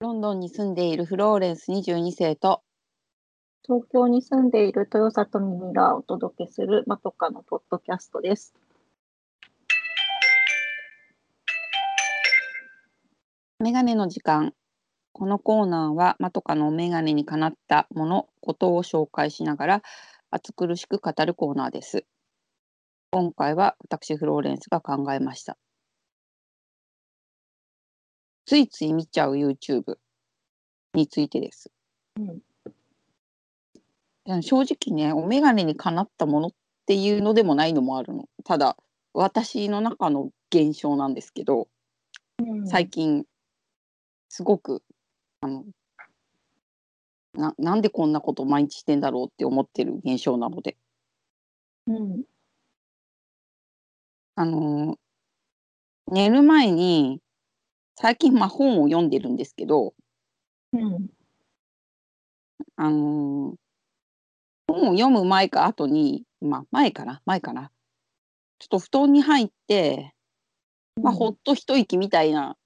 ロンドンに住んでいるフローレンス22世と東京に住んでいる豊里耳がお届けするまとかのポッドキャストです。メガネの時間。このコーナーはまとかのメガネにかなったものことを紹介しながら暑苦しく語るコーナーです。今回は私フローレンスが考えましたついつい見ちゃう YouTube についてです。うん、正直ねお眼鏡にかなったものっていうのでもないのもあるの。ただ私の中の現象なんですけど最近すごくあのななんでこんなこと毎日してんだろうって思ってる現象なので。うん、あの寝る前に最近まあ本を読んでるんですけどうん、あの本を読む前か後にまあ前かな前かなちょっと布団に入って、まあ、ほっと一息みたいな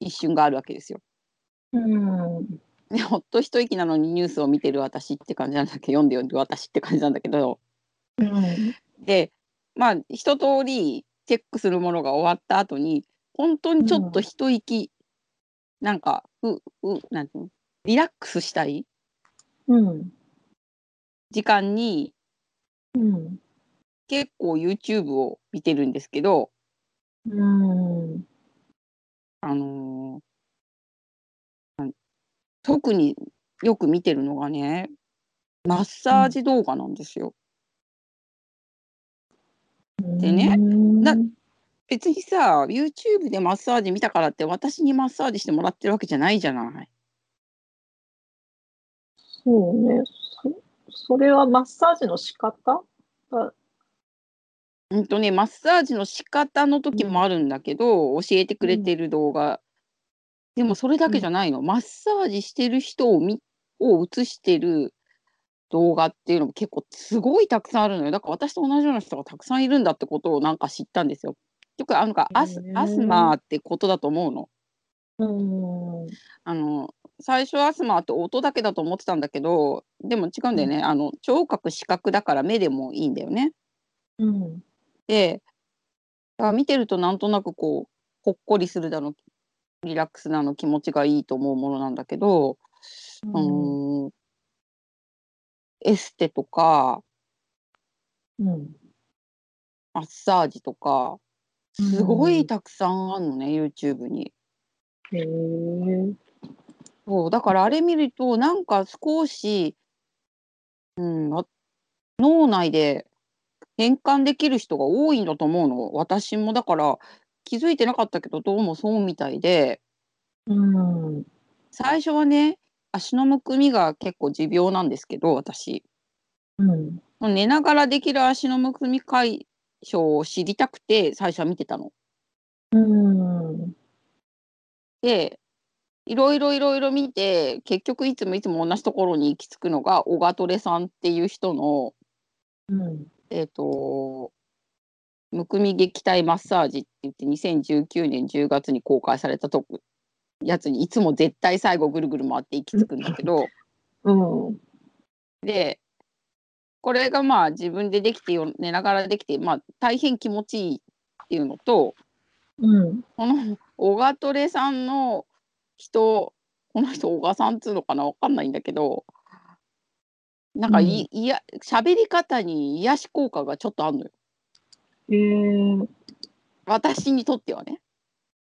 一瞬があるわけですよ。うん、でほっと一息なのにニュースを見てる私って感じなんだけど読んでる私って感じなんだけどうん、でまあ一通りチェックするものが終わった後に本当にちょっと一息、なんかううなんていうの？リラックスしたい？うん、時間にうん、結構 YouTube を見てるんですけどうん、あのー特によく見てるのがねマッサージ動画なんですよ。でねな別にさ YouTube でマッサージ見たからって私にマッサージしてもらってるわけじゃないじゃない。そうね。そそれはマッサージの仕方？が、うんとねマッサージの仕方の時もあるんだけど、教えてくれてる動画、でもそれだけじゃないの、マッサージしてる人をみを映してる動画っていうのも結構すごいたくさんあるのよ。だから私と同じような人がたくさんいるんだってことをなんか知ったんですよ。よくあのかアスアスマーってことだと思うの。うん、あの最初アスマーって音だけだと思ってたんだけどでも違うんだよね、あの聴覚視覚だから目でもいいんだよね。うん、で見てるとなんとなくこうほっこりするだのリラックスなの気持ちがいいと思うものなんだけど、うーん、エステとかうん、マッサージとかすごいたくさんあるのね、YouTube に。へえ、そうだからあれ見るとなんか少し、うん、あ脳内で変換できる人が多いんだと思うの。私もだから気づいてなかったけどどうもそうみたいで。うん、最初はね足のむくみが結構持病なんですけど私。うん、寝ながらできる足のむくみ解消を知りたくて最初は見てたの。うん、でいろいろいろいろ見て結局いつもいつも同じところに行き着くのがオガトレさんっていう人のうん、えっ、とむくみ撃退マッサージって言って2019年10月に公開されたとこやつにいつも絶対最後ぐるぐる回って行き着くんだけど。うん、でこれがまあ自分でできてよ寝ながらできてまあ大変気持ちいいっていうのとうん、このオガトレさんの人この人小賀さんっつうのかなわかんないんだけどなんかい、いや喋り方に癒し効果がちょっとあるのよ。へえ、私にとってはね。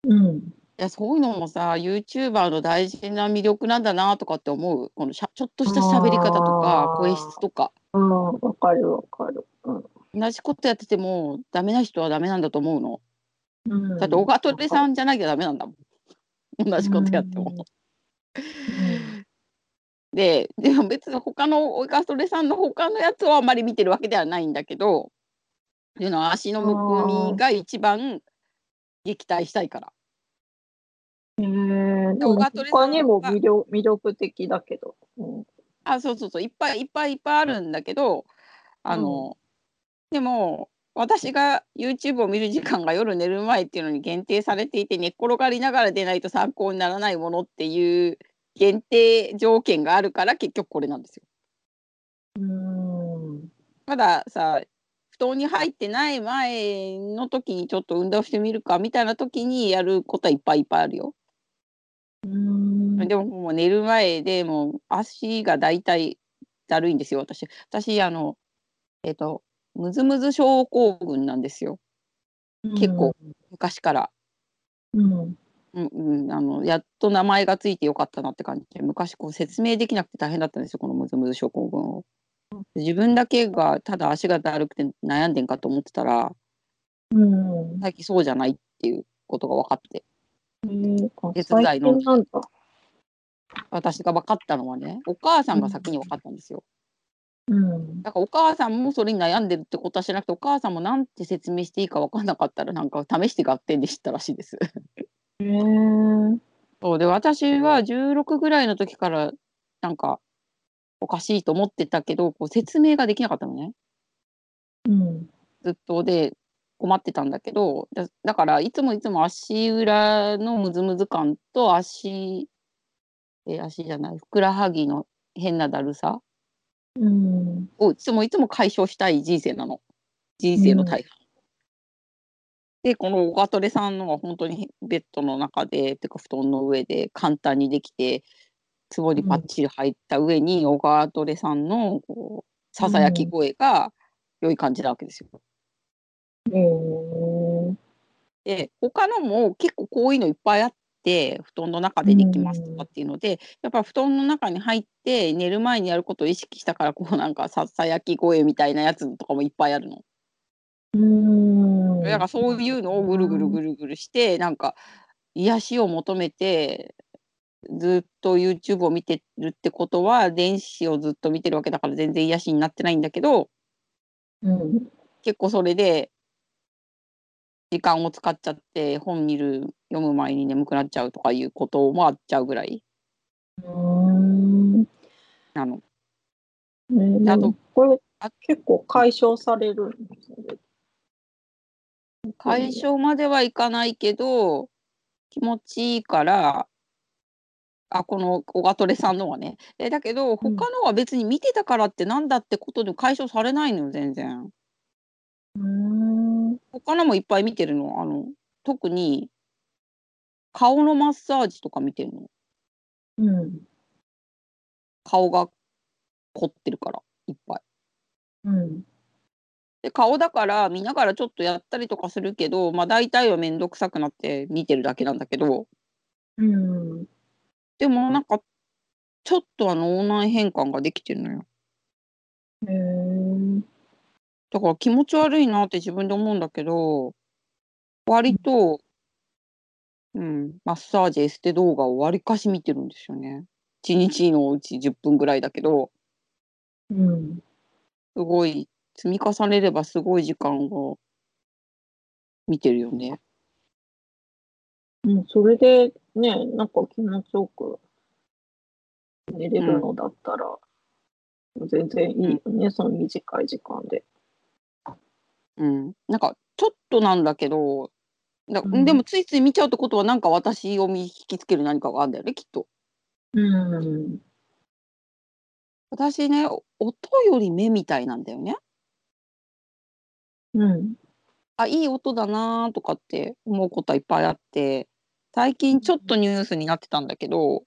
うん、いやそういうのもさ YouTuber の大事な魅力なんだなとかって思う？このしゃちょっとした喋り方とか声質とか。うん、わかるわかる。うん。同じことやっててもダメな人はダメなんだと思うの。うん、だって小川鳥さんじゃなきゃダメなんだもん。同じことやっても。うん。ででも別に他のオガトレさんの他のやつをあんまり見てるわけではないんだけどっていうのは足のむくみが一番撃退したいから。へえ、でもオガトレさん他にも魅力魅力的だけど。うんあそうそうそういっぱいいっぱいいっぱいあるんだけどあの、でも私が YouTube を見る時間が夜寝る前っていうのに限定されていて寝っ転がりながら出ないと参考にならないものっていう限定条件があるから結局これなんですよ。うん。たださ布団に入ってない前の時にちょっと運動してみるかみたいな時にやることはいっぱいいっぱいあるよ。うん。でももう寝る前でもう足がだいたいだるいんですよ私。私あのえっ、とムズムズ症候群なんですよ結構。昔から。うん。うんうん、あのやっと名前がついてよかったなって感じで昔こう説明できなくて大変だったんですよこのムズムズ症候群を。自分だけがただ足がだるくて悩んでんかと思ってたらうん。最近そうじゃないっていうことが分かって手伝い最の。私が分かったのはねお母さんが先に分かったんですよ。うん。だからお母さんもそれに悩んでるってことは知らなくてお母さんもなんて説明していいか分かんなかったらなんか試して合点で知ったらしいです。へえー。そうで私は16ぐらいの時からなんかおかしいと思ってたけどこう説明ができなかったのねうん。ずっとで困ってたんだけどだだからいつもいつも足裏のムズムズ感と足え足じゃないふくらはぎの変なだるさうん。をいつもいつも解消したい人生なの人生の大半。でこのオガトレさんのは本当にベッドの中でてか布団の上で簡単にできてつぼにパッチリ入った上に、オガトレさんのこうささやき声が良い感じなわけですよ。へえー。で他のも結構こういうのいっぱいあって布団の中でできますとかっていうので、やっぱ布団の中に入って寝る前にやることを意識したからこうなんかささやき声みたいなやつとかもいっぱいあるの。うん。だからそういうのをぐるぐるぐるぐるしてなんか癒しを求めてずっと YouTube を見てるってことは電子をずっと見てるわけだから全然癒しになってないんだけどうん。結構それで時間を使っちゃって本見る読む前に眠くなっちゃうとかいうこともあっちゃうぐらいうん。なの。あとこれあ結構解消されるんですよね。解消まではいかないけど気持ちいいからあこのオガトレさんのはねえだけど他のは別に見てたからってなんだってことで解消されないのよ全然うん。他のもいっぱい見てるの？あの特に顔のマッサージとか見てるの？うん。顔が凝ってるからいっぱいうん。で顔だから見ながらちょっとやったりとかするけどまあ大体はめんどくさくなって見てるだけなんだけどうん。でもなんかちょっとは脳内変換ができてるのよへえ。だから気持ち悪いなって自分で思うんだけど割と、うん、マッサージエステ動画をわりかし見てるんですよね。1日のうち10分ぐらいだけど。うん。すごい積み重ねればすごい時間を見てるよね。うん、それでね、なんか気持ちよく寝れるのだったら、全然いいよね、その短い時間で。うん、なんかちょっとなんだけどだうんでもついつい見ちゃうってことはなんか私を引きつける何かがあるんだよねきっと。うん。私ね音より目みたいなんだよね。うん。あいい音だなとかって思うことはいっぱいあって最近ちょっとニュースになってたんだけど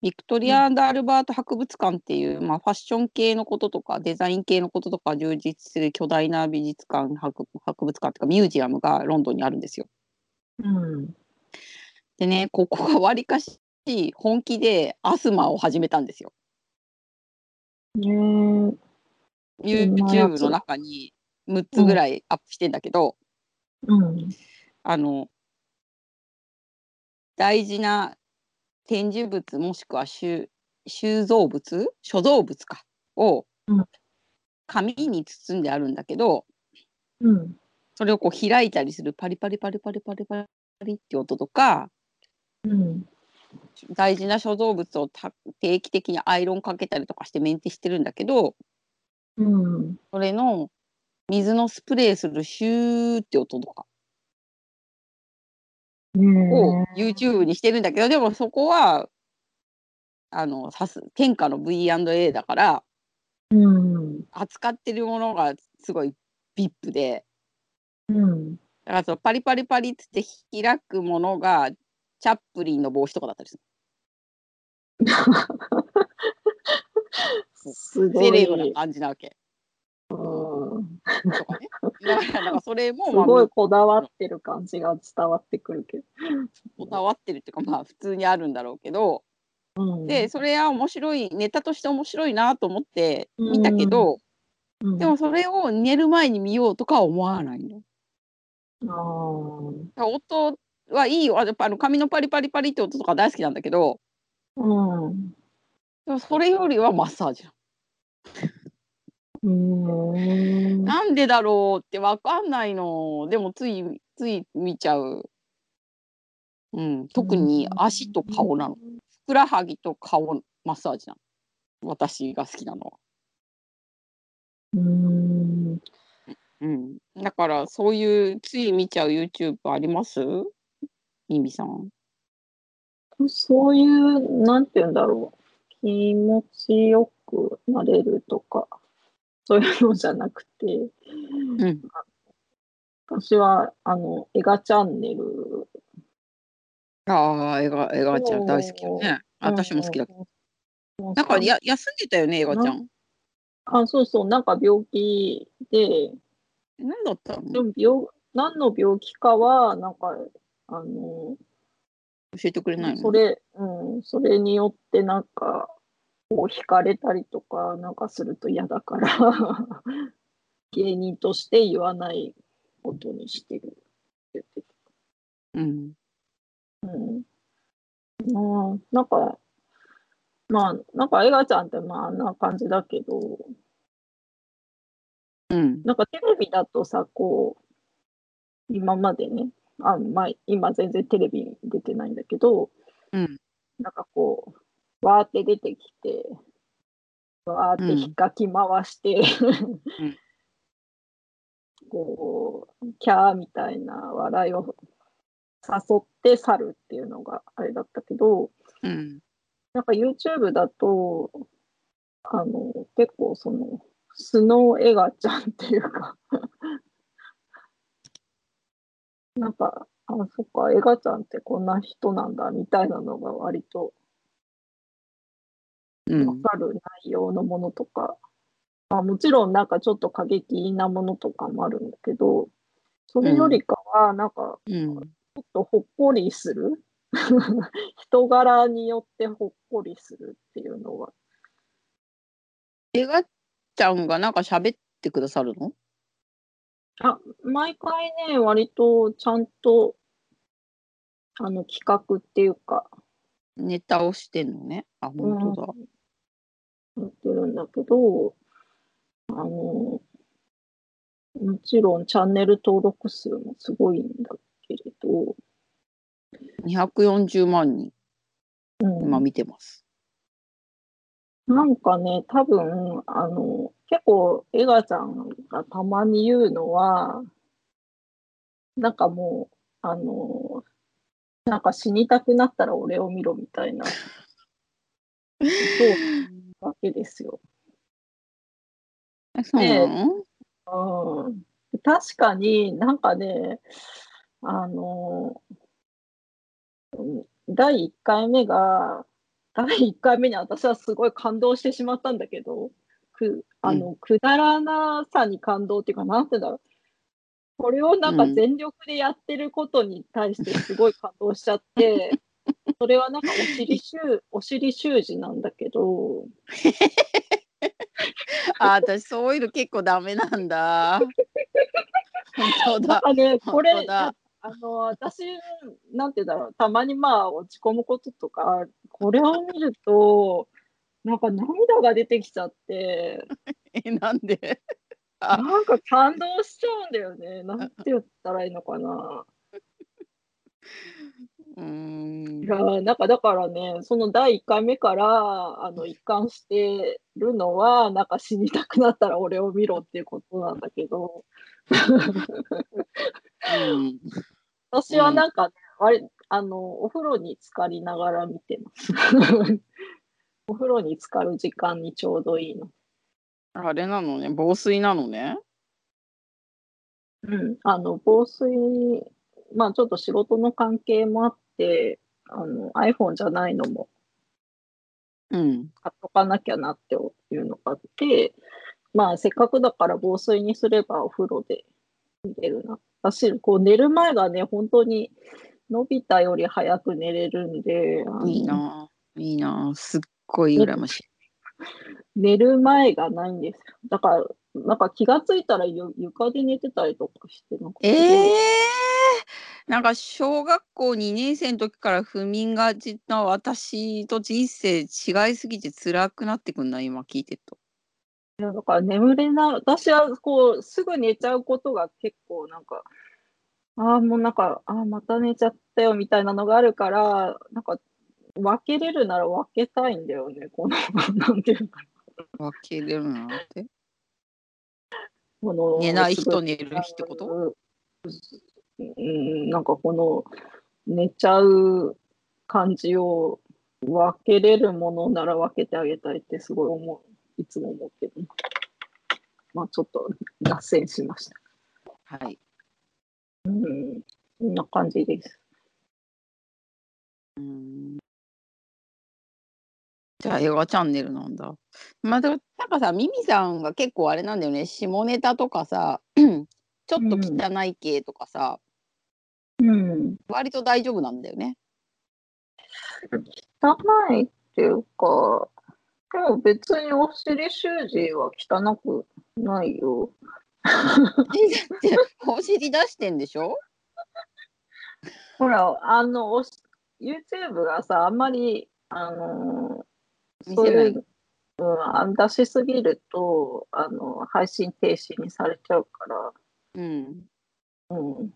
ビクトリア・アルバート博物館っていう、まあ、ファッション系のこととかデザイン系のこととか充実する巨大な美術館博博物館とかミュージアムがロンドンにあるんですよ。うん。でねここがわりかし本気でアスマを始めたんですよ。ねえ。ん YouTube つの中に6つぐらいアップしてんだけど、うん。あの大事な展示物もしくは収収蔵物所蔵物かをうん紙に包んであるんだけどうん。それをこう開いたりするパリパリパリパリパリパリって音とかうん。大事な所蔵物をた定期的にアイロンかけたりとかしてメンテしてるんだけどうん。それの水のスプレーするシューって音とかうをん。YouTube にしてるんだけど、でもそこは、あの、さす天下の V&A だから、うん。扱ってるものがすごい VIP で、うん。だからそのパリパリパリっつって開くものが、チャップリンの帽子とかだったりする。すごい。セレブな感じなわけ。うんとかね。だから、なんかそれも、すまあ、ごいこだわってる感じが伝わってくるけど。こだわってるっていうか、まあ、普通にあるんだろうけど、うん、で、それは面白い、ネタとして面白いなと思って見たけど、うん、でもそれを寝る前に見ようとかは思わないの。あ音はいいよ。あやっぱあの紙のパリパリパリって音とか大好きなんだけど、うん。でもそれよりはマッサージん。の。なんでだろうってわかんないの。でもついつい見ちゃう。うん、特に足と顔なの。ふくらはぎと顔マッサージなの。私が好きなのは。うーん。うん。だからそういうつい見ちゃう YouTube あります？ミミさん。そういう、なんて言うんだろう。気持ちよくなれるとか、そういうのじゃなくて、うん。私は、あの、映画チャンネル。ああ、映画、映画ちゃん大好きよね。私も好きだけど。どなんかや休んでたよね、映画ちゃん？あ、そうそう、なんか病気で、何だったの？でも病、何の病気かは、なんか、あの、教えてくれないの？それ、うん、それによってなんか、こう惹かれたりとかなんかすると嫌だから、芸人として言わないことにしてるって言ってうん。た。うん。まあ、なんか、まあ、なんか、エガちゃんってまあ、あんな感じだけど、うん。なんかテレビだとさ、こう、今までね、あまあ、今全然テレビに出てないんだけど、うん。なんかこう、わーって出てきて、わーって引っかき回して、んこう、キャーみたいな笑いを誘って去るっていうのがあれだったけど、うん。なんか YouTube だと、あの、結構その、素のエガちゃんっていうか、なんか、あ、そっか、エガちゃんってこんな人なんだみたいなのが割とうん。わかる内容のものとか、まあ、もちろんなんかちょっと過激なものとかもあるんだけど、それよりかはなんかうん。ちょっとほっこりする 人柄によってほっこりするっていうのは映画ちゃんがなんか喋ってくださるの？あ毎回ね割とちゃんとあの企画っていうかネタをしてんのね。あ、本当だ。やってるんだけどあのもちろんチャンネル登録数もすごいんだけれど、240万人、うん。今見てます。なんかね、多分、あの、結構、エガちゃんがたまに言うのは、なんかもう、あの、なんか死にたくなったら俺を見ろみたいな、そ うわけですよ。えそうなの、うん。確かになんかね、あの、うん第1回目が、第1回目に私はすごい感動してしまったんだけど、くあのくだらなさに感動っていうか、なんて言うんだろう。これをなんかうん全力でやってることに対してすごい感動しちゃって、それはなんかお尻習お尻習字なんだけど、あ、私そういうの結構ダメなんだ。本当だ。かね、これあの、私、なんて言うんだろう、たまにまあ落ち込むこととか、これを見ると、なんか涙が出てきちゃって、え、なんで？あなんか感動しちゃうんだよね。なんて言ったらいいのかな。うーん。いや、なんかだからね、その第1回目から、あの、一貫してるのは、なんか死にたくなったら俺を見ろっていうことなんだけど。うん。私はなんか、あれ、あの、お風呂に浸かりながら見てます。お風呂に浸かる時間にちょうどいいの。あれなのね、防水なのね？うん、あの、防水、まあちょっと仕事の関係もあって、あの、iPhone じゃないのも、うん。買っとかなきゃなっていうのがあって、まあせっかくだから防水にすればお風呂で見れるな。私、こう寝る前がね、本当に伸びたより早く寝れるんで。いいな、いいな、すっごい羨ましい。寝る前がないんですよ。だから、なんか気がついたらゆ床で寝てたりとかしてなんかええー、なんか小学校2年生の時から不眠がちな私と人生違いすぎて辛くなってくんな、今聞いてると。いや、だから眠れない私はこう、すぐ寝ちゃうことが結構なんか、ああ、もうなんか、ああ、また寝ちゃったよみたいなのがあるから、なんか分けれるなら分けたいんだよね、この、なんていうか分けれるなって？この寝ない日と寝る日ってこと？うん、なんかこの寝ちゃう感じを分けれるものなら分けてあげたいってすごい思う、いつも思うけど。まあちょっと脱線しました。はい。うん、そんな感じです。うんじゃあ、ヨガチャンネルなんだ。まあ、でも、なんかさ、ミミさんが結構あれなんだよね、下ネタとかさ、ちょっと汚い系とかさ、うん。割と大丈夫なんだよね。汚いっていうか、でも別にお尻習字は汚くないよ。え、だって、お尻出してんでしょ？ほら、あの、お YouTube がさ、あんまり、あのそういう、うん、出しすぎるとあの配信停止にされちゃうから。うん。うん。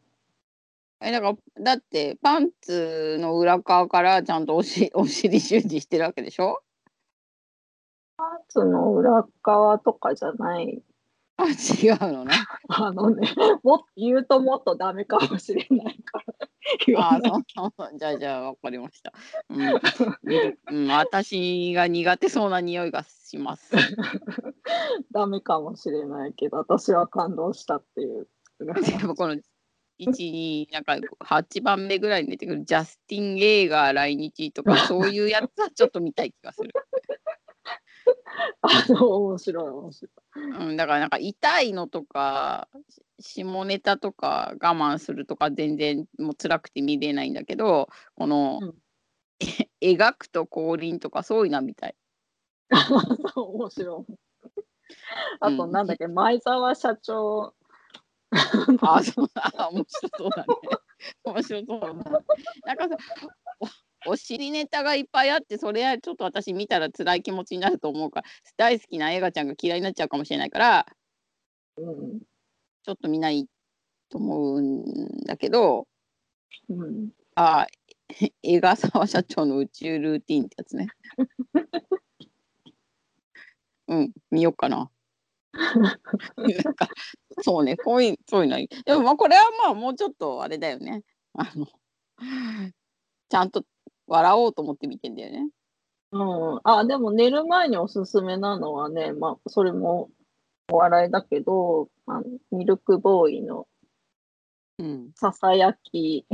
えだからだってパンツの裏側からちゃんとおし お尻習字してるわけでしょ？パンツの裏側とかじゃないあ、違うのね。あのね、も言うともっとダメかもしれないから。あそうそうじゃあじゃあ分かりました。うん、うん、私が苦手そうな匂いがします。ダメかもしれないけど、私は感動したっていう。でもこの1、2、なんか8番目ぐらいに出てくるジャスティン・ゲーガー来日とか、そういうやつはちょっと見たい気がする。あの、面白い、面白い。うん、だからなんか痛いのとか、下ネタとか我慢するとか全然もう辛くて見れないんだけど、この、うん、描くと降臨とかそういうのみたい。面白い。あと、なんだっけ、うん、前澤社長。あ、そう だ、面白そうだね。面白そうだ、ね。なんかさ、お尻ネタがいっぱいあって、それはちょっと私見たら辛い気持ちになると思うから、大好きな映画ちゃんが嫌いになっちゃうかもしれないから、うん、ちょっと見ないと思うんだけど、うん、あ、江川沢社長の宇宙ルーティンってやつね。うん、見ようかな。なんかそうね、こういう、そういうのいい。でもまあこれはまあもうちょっとあれだよね。あの、ちゃんと笑おうと思って見てんだよね。うん。あ、でも寝る前におすすめなのはね、まあ、それもお笑いだけど、あのミルクボーイのささやき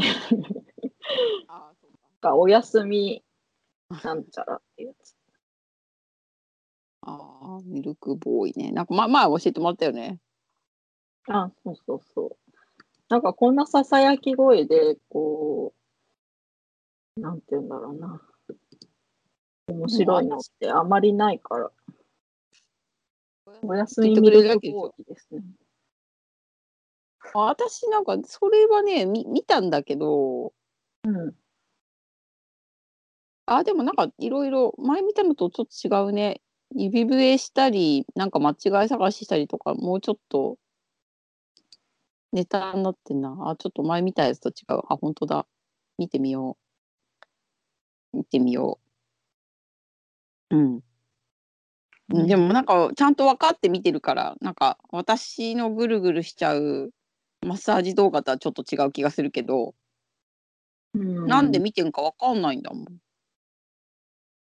うか、おやすみなんちゃらってやつ。ああ、ミルクボーイね。なんか、ま、前教えてもらったよね。あ、そうそうそう。なんかこんなささやき声で、こなんて言うんだろうな。面白いのってあまりないから。お休み見るだけですね。私なんかそれはね見見たんだけど、うん、あでもなんかいろいろ前見たのとちょっと違うね指笛したりなんか間違い探ししたりとかもうちょっとネタになってんなあちょっと前見たやつと違うあ本当だ見てみよう行ってみよう。うん。うん、でもなんかちゃんと分かって見てるから、なんか私のぐるぐるしちゃうマッサージ動画とはちょっと違う気がするけど、うんなんで見てんか分かんないんだもん。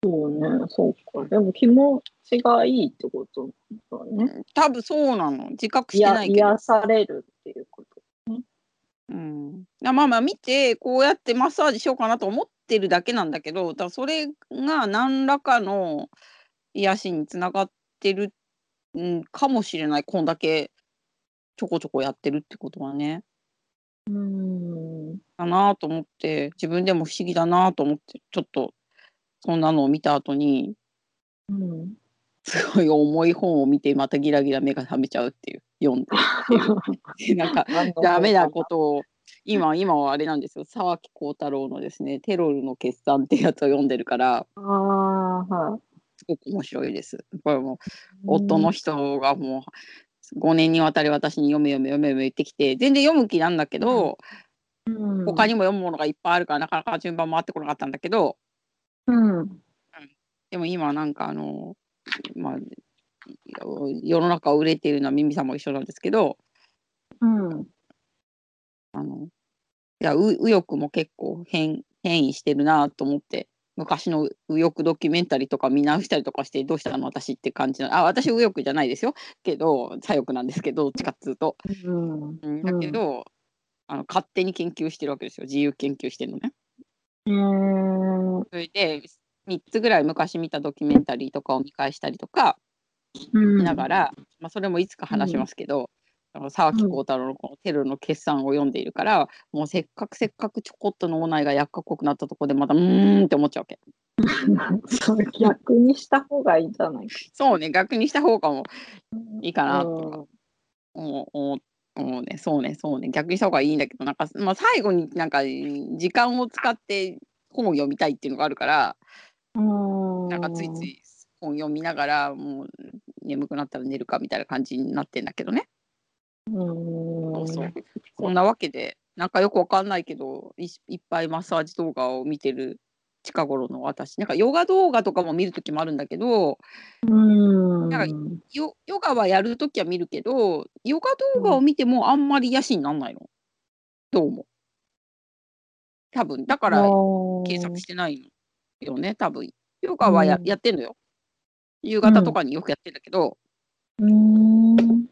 そうね、そうか。でも気持ちがいいってことだね。多分そうなの。自覚してやないけど。癒されるっていうこと。うん、まあまあ見てこうやってマッサージしようかなと思ってるだけなんだけどだそれが何らかの癒しにつながってる、うん、かもしれないこんだけちょこちょこやってるってことはねうん。だなと思って自分でも不思議だなと思ってちょっとそんなのを見た後にうん。すごい重い本を見てまたギラギラ目が覚めちゃうっていう読んで なんかダメなことを今 今はあれなんですよ沢木耕太郎のですね「テロルの決算」ってやつを読んでるからああ、はい。すごく面白いです。これもう夫の人がもう5年にわたり私に読め読め読め読め言ってきて全然読む気なんだけど、うん、他にも読むものがいっぱいあるからなかなか順番回ってこなかったんだけどうん。でも今なんかあのまあ世の中を売れているのはミミさんも一緒なんですけどうん。あのいやう右翼も結構変変異してるなと思って昔の右翼ドキュメンタリーとか見直したりとかしてどうしたの？私って感じなあ私右翼じゃないですよけど左翼なんですけどどっちかっつうと、うん。うん、だけど、あの勝手に研究してるわけですよ自由研究してるのね。うん。それで3つぐらい昔見たドキュメンタリーとかを見返したりとかうん。しながら、まあ、それもいつか話しますけど、あの沢木耕太郎のこのテロの決算を読んでいるから、もうせっかくせっかくちょこっと脳内が薬っこくなったとこでまたうーんって思っちゃうわけ。逆にした方がいいんじゃない？か。そうね逆にした方がもいいかなとかうん思う思うねそうねそうね逆にした方がいいんだけどなんか、まあ、最後になんか時間を使って本を読みたいっていうのがあるからうん。なんかついつい本読みながらもう眠くなったら寝るかみたいな感じになってんだけどね。うん。そうそうそんなわけでなんかよくわかんないけどいいっぱいマッサージ動画を見てる近頃の私。なんかヨガ動画とかも見る時もあるんだけどうん。なん。かヨヨガはやる時は見るけどヨガ動画を見てもあんまり癒しになんないの。どうも。多分。だから検索してないのよね。多分。ヨガはや,、うん。やってんのよ。夕方とかによくやってんだけど、うん。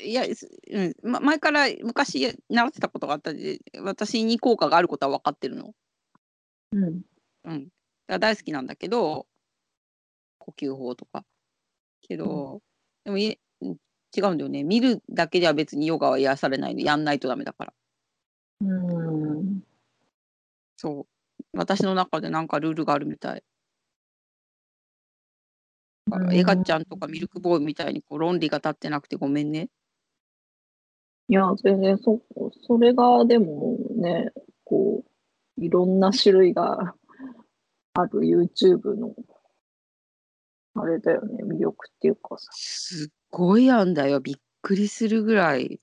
いや、すうん。ま、前から昔や習ってたことがあったんで私に効果があることは分かってるの。うん。うん、大好きなんだけど呼吸法とか。けど、でもいうん違うんだよね見るだけでは別にヨガは癒されないのやんないとダメだから。うん。そう私の中でなんかルールがあるみたい。エガちゃんとかミルクボーイみたいにこう論理が立ってなくてごめんね。いや、全然そ、それがでもね、こう、いろんな種類がある YouTube の、あれだよね、魅力っていうかさ。すっごいあんだよびっくりするぐらい。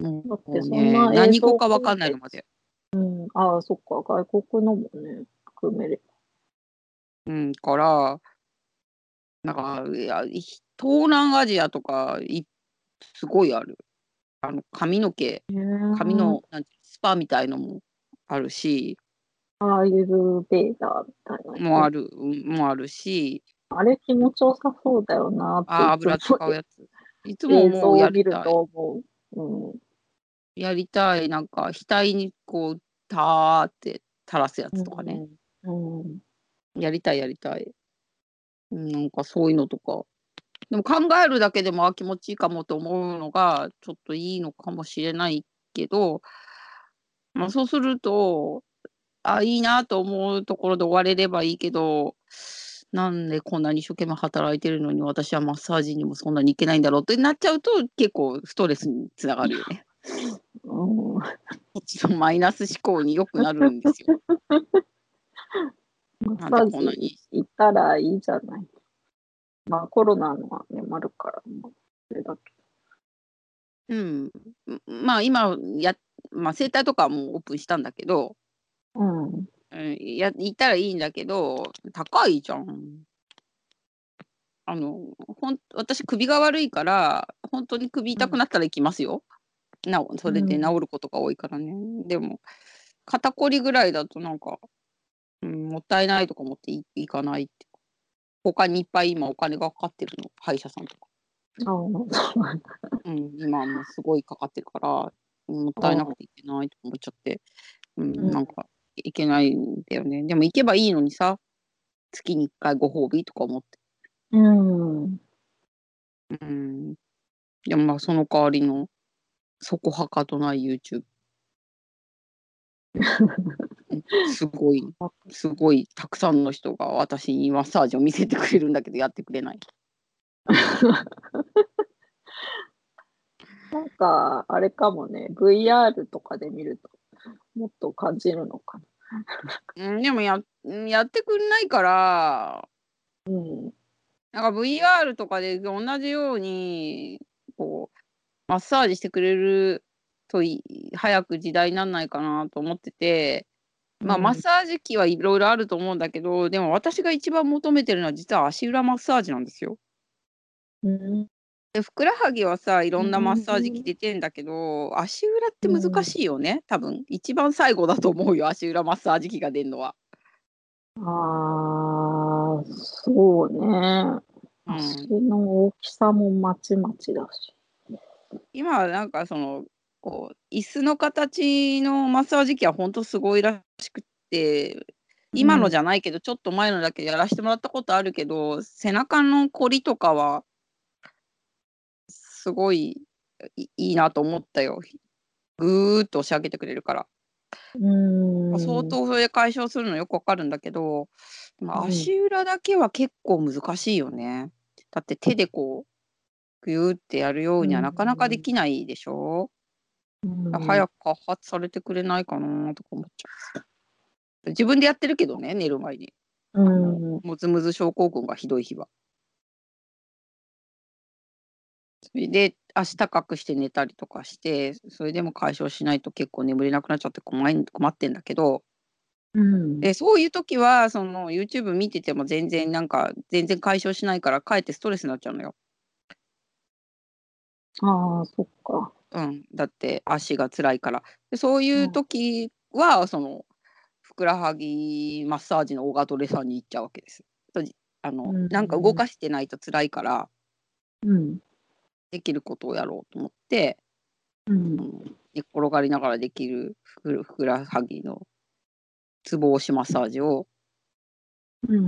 もだってそんうね何語かわかんないのまで。うん、ああ、そっか、外国のもね、含めれば。うん、から、なんか、いや、い東南アジアとか、いすごいある。あの、髪の毛、髪の、なんてスパみたいのもあるし、ああいうベーダーみたいな。もある、うんもあるし、あれ気持ちよさそうだよなってあ、いつも油使うやつ。いつももうやりたい。と思う。うん。やりたい。なんか、額にこう、たーって垂らすやつとかね。うん。うん。やりたい、やりたい。うんなんかそういうのとか。でも考えるだけでもあ気持ちいいかもと思うのがちょっといいのかもしれないけど、まあ、そうするとあいいなと思うところで終われればいいけどなんでこんなに一生懸命働いてるのに私はマッサージにもそんなに行けないんだろうってなっちゃうと結構ストレスにつながるよね。うん こっちのマイナス思考によくなるんですよ。マッサージ行ったらいいじゃない。まあコロナのはね、あるから、まあ、それだけ。うん、まあ今や、まあ、整体とかはもうオープンしたんだけどうん。うん、や行ったらいいんだけど、高いじゃん。あの、ほん私首が悪いから、本当に首痛くなったら行きますよ。なおそれで治ることが多いからね。でも、肩こりぐらいだとなんか、うん、もったいないとか思ってい行かないって他にいっぱい今お金がかかってるの、歯医者さんとか。ああ、そうなんだ。うん、今もすごいかかってるから、もったいなくていけないと思っちゃって、うん、なんかいけないんだよね。でも行けばいいのにさ、月に1回ご褒美とか思って。うん。うん。でもまあその代わりの、そこはかとない YouTube。すごい、すごいたくさんの人が私にマッサージを見せてくれるんだけど、やってくれない。なんか、あれかもね、VR とかで見ると、もっと感じるのかな。うん、でもや、やってくれないから、うん。なんか VR とかで同じように、こう、マッサージしてくれるとい早く時代になんないかなと思ってて、まあ、マッサージ機はいろいろあると思うんだけど、でも私が一番求めてるのは実は足裏マッサージなんですよ。うん。で、ふくらはぎはさ、いろんなマッサージ機出てんだけど、足裏って難しいよね、多分。一番最後だと思うよ、足裏マッサージ機が出るのは。ああ、そうね。足の大きさもまちまちだし。今はなんかその、こう、椅子の形のマッサージ機はほんとすごいらしくって、今のじゃないけど、ちょっと前のだけやらしてもらったことあるけど、背中のこりとかはすごい、いいいなと思ったよ。ぐーっと押し上げてくれるから。う相当それで解消するのよくわかるんだけど、まあ、足裏だけは結構難しいよね。だって手でこう、ぐーってやるようにはなかなかできないでしょ？早く開発されてくれないかなとか思っちゃう。自分でやってるけどね、寝る前に。うん。もつむず症候群がひどい日は。それで、足高くして寝たりとかして、それでも解消しないと結構眠れなくなっちゃって困い困ってんだけど、うん。で、そういう時は、その YouTube 見てても全然なんか、全然解消しないから、かえってストレスになっちゃうのよ。ああ、そっか。うん、だって足が辛いから。で、そういう時は、その、ふくらはぎマッサージのオガトレさんに行っちゃうわけです。あの、なんか動かしてないと辛いからうん。できることをやろうと思って、うん。寝っ転がりながらできるふくふくらはぎのツボ押しマッサージを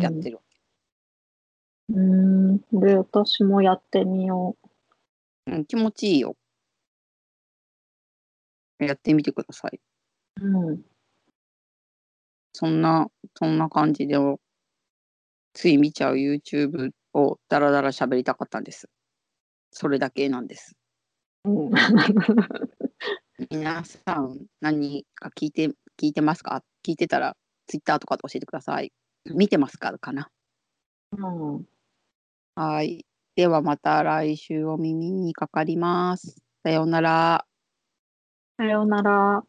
やってるわけ。うん、で、私もやってみよう。うん、気持ちいいよ。やってみてください。うん。そんなそんな感じで、つい見ちゃう YouTube をだらだら喋りたかったんです。それだけなんです。うん。皆さん、何か聞いて聞いてますか？聞いてたら Twitter とかで教えてください。見てますか？かな。うん。はい。ではまた来週お耳にかかります。さようなら。さようなら。